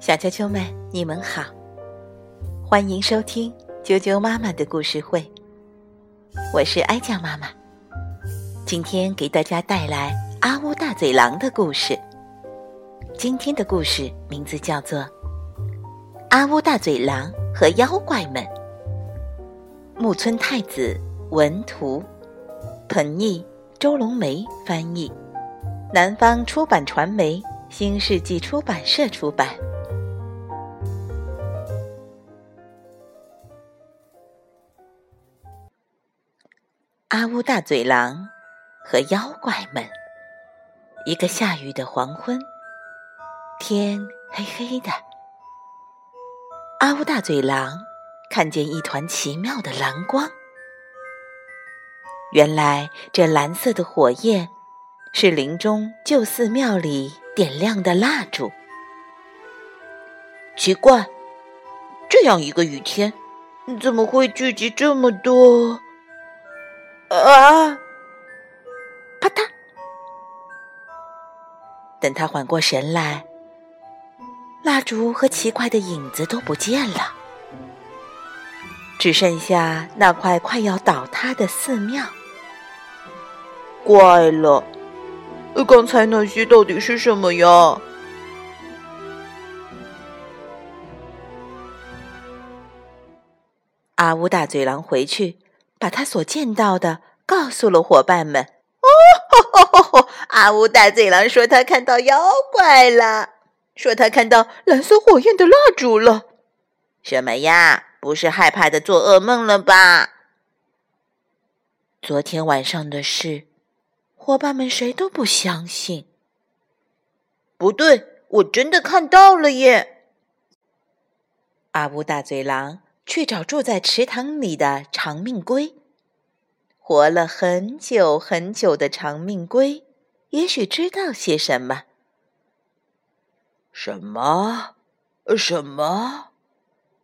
小啾啾们，你们好，欢迎收听啾啾妈妈的故事会。我是哀酱妈妈，今天给大家带来阿乌大嘴狼的故事。今天的故事名字叫做《阿乌大嘴狼和妖怪们》。木村太子文图，彭毅、周龙梅翻译，南方出版传媒新世纪出版社出版。阿乌大嘴狼和妖怪们。一个下雨的黄昏，天黑黑的。阿乌大嘴狼看见一团奇妙的蓝光，原来这蓝色的火焰是林中旧寺庙里点亮的蜡烛。奇怪，这样一个雨天，怎么会聚集这么多？啊！啪嗒！等他缓过神来，蜡烛和奇怪的影子都不见了，只剩下那块快要倒塌的寺庙。怪了，刚才那些到底是什么呀？阿乌大嘴狼回去。把他所见到的告诉了伙伴们。哦，阿乌大嘴狼说他看到妖怪了，说他看到蓝色火焰的蜡烛了。什么呀？不是害怕的做噩梦了吧？昨天晚上的事，伙伴们谁都不相信。不对，我真的看到了耶！阿乌大嘴狼。去找住在池塘里的长命龟，活了很久很久的长命龟，也许知道些什么。什么？什么？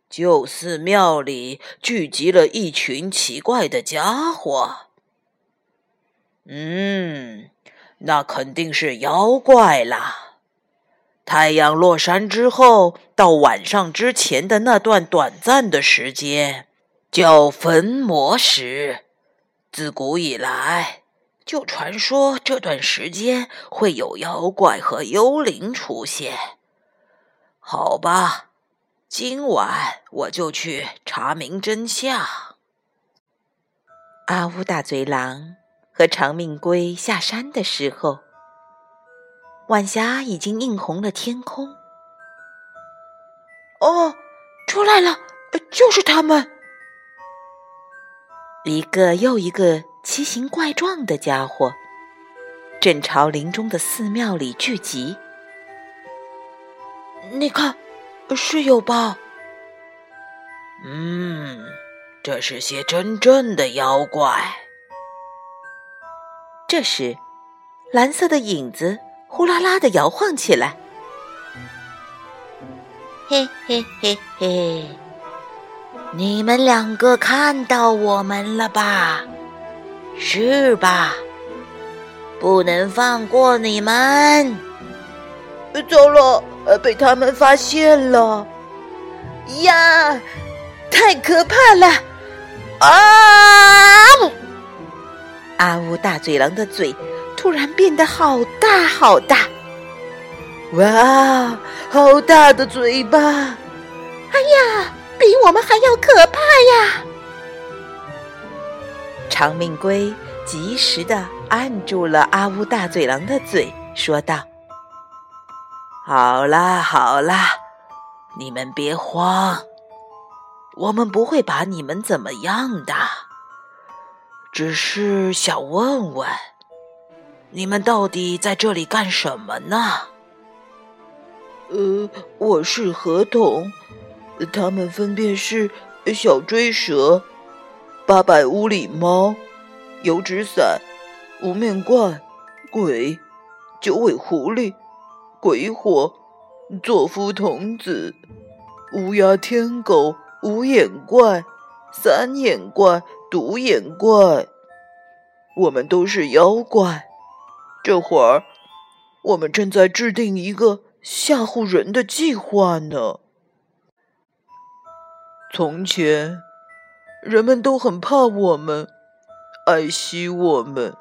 旧寺庙里聚集了一群奇怪的家伙。嗯，那肯定是妖怪啦。太阳落山之后到晚上之前的那段短暂的时间，叫焚魔时。自古以来，就传说这段时间会有妖怪和幽灵出现。好吧，今晚我就去查明真相。阿乌大嘴狼和长命龟下山的时候。晚霞已经映红了天空。哦，出来了，就是他们！一个又一个奇形怪状的家伙，正朝林中的寺庙里聚集。你看，是有吧？嗯，这是些真正的妖怪。这时，蓝色的影子。呼啦啦的摇晃起来，嘿嘿嘿嘿！你们两个看到我们了吧？是吧？不能放过你们！糟了，被他们发现了！呀，太可怕了！啊！阿乌大嘴狼的嘴。突然变得好大好大！哇，好大的嘴巴！哎呀，比我们还要可怕呀！长命龟及时的按住了阿乌大嘴狼的嘴，说道：“好啦好啦，你们别慌，我们不会把你们怎么样的，只是想问问。”你们到底在这里干什么呢？呃，我是河童，他们分别是小追蛇、八百屋里猫、油纸伞、无面怪、鬼、九尾狐狸、鬼火、佐夫童子、乌鸦天狗、五眼怪、三眼怪、独眼怪。我们都是妖怪。这会儿，我们正在制定一个吓唬人的计划呢。从前，人们都很怕我们，爱惜我们。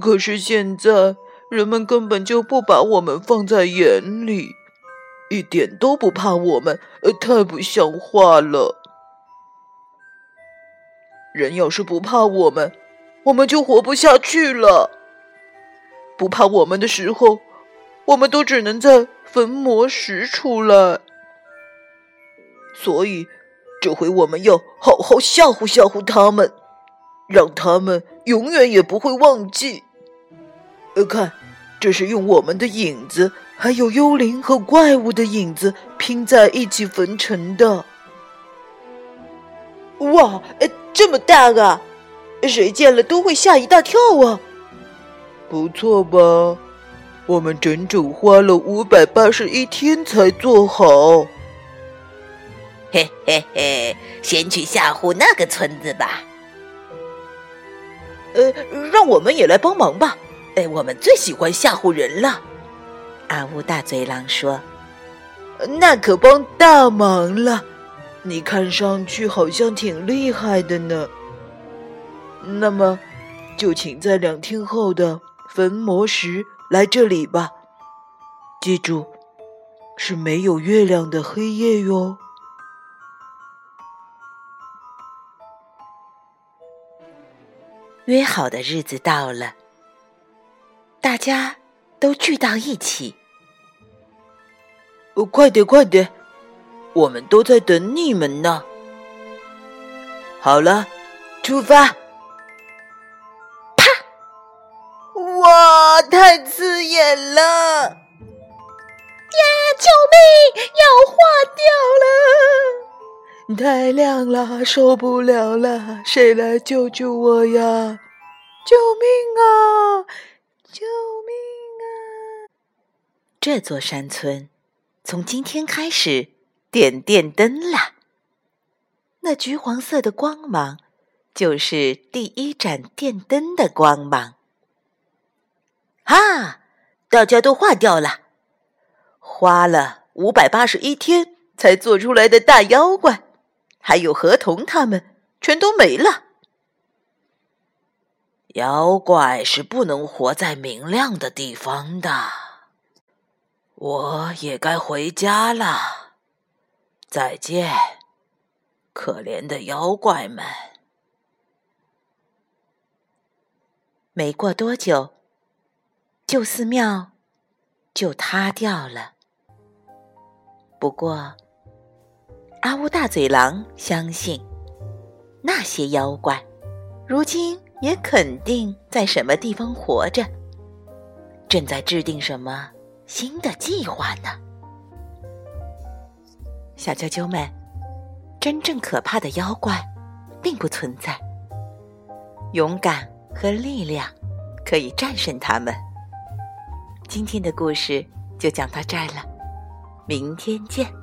可是现在，人们根本就不把我们放在眼里，一点都不怕我们，呃，太不像话了。人要是不怕我们，我们就活不下去了。不怕我们的时候，我们都只能在焚魔石出来。所以，这回我们要好好吓唬吓唬他们，让他们永远也不会忘记。呃，看，这是用我们的影子，还有幽灵和怪物的影子拼在一起焚成的。哇，这么大啊！谁见了都会吓一大跳啊！不错吧？我们整整花了五百八十一天才做好。嘿嘿嘿，先去吓唬那个村子吧。呃，让我们也来帮忙吧。哎，我们最喜欢吓唬人了。阿乌大嘴狼说：“那可帮大忙了。”你看上去好像挺厉害的呢，那么就请在两天后的焚魔时来这里吧。记住，是没有月亮的黑夜哟。约好的日子到了，大家都聚到一起。哦，快点，快点！我们都在等你们呢。好了，出发！啪！哇，太刺眼了！呀，救命！要化掉了！太亮了，受不了了！谁来救救我呀？救命啊！救命啊！这座山村从今天开始。点电灯啦！那橘黄色的光芒，就是第一盏电灯的光芒。哈，大家都化掉了，花了五百八十一天才做出来的大妖怪，还有河童他们，全都没了。妖怪是不能活在明亮的地方的。我也该回家了。再见，可怜的妖怪们！没过多久，旧寺庙就塌掉了。不过，阿乌大嘴狼相信，那些妖怪如今也肯定在什么地方活着，正在制定什么新的计划呢。小啾啾们，真正可怕的妖怪并不存在，勇敢和力量可以战胜他们。今天的故事就讲到这儿了，明天见。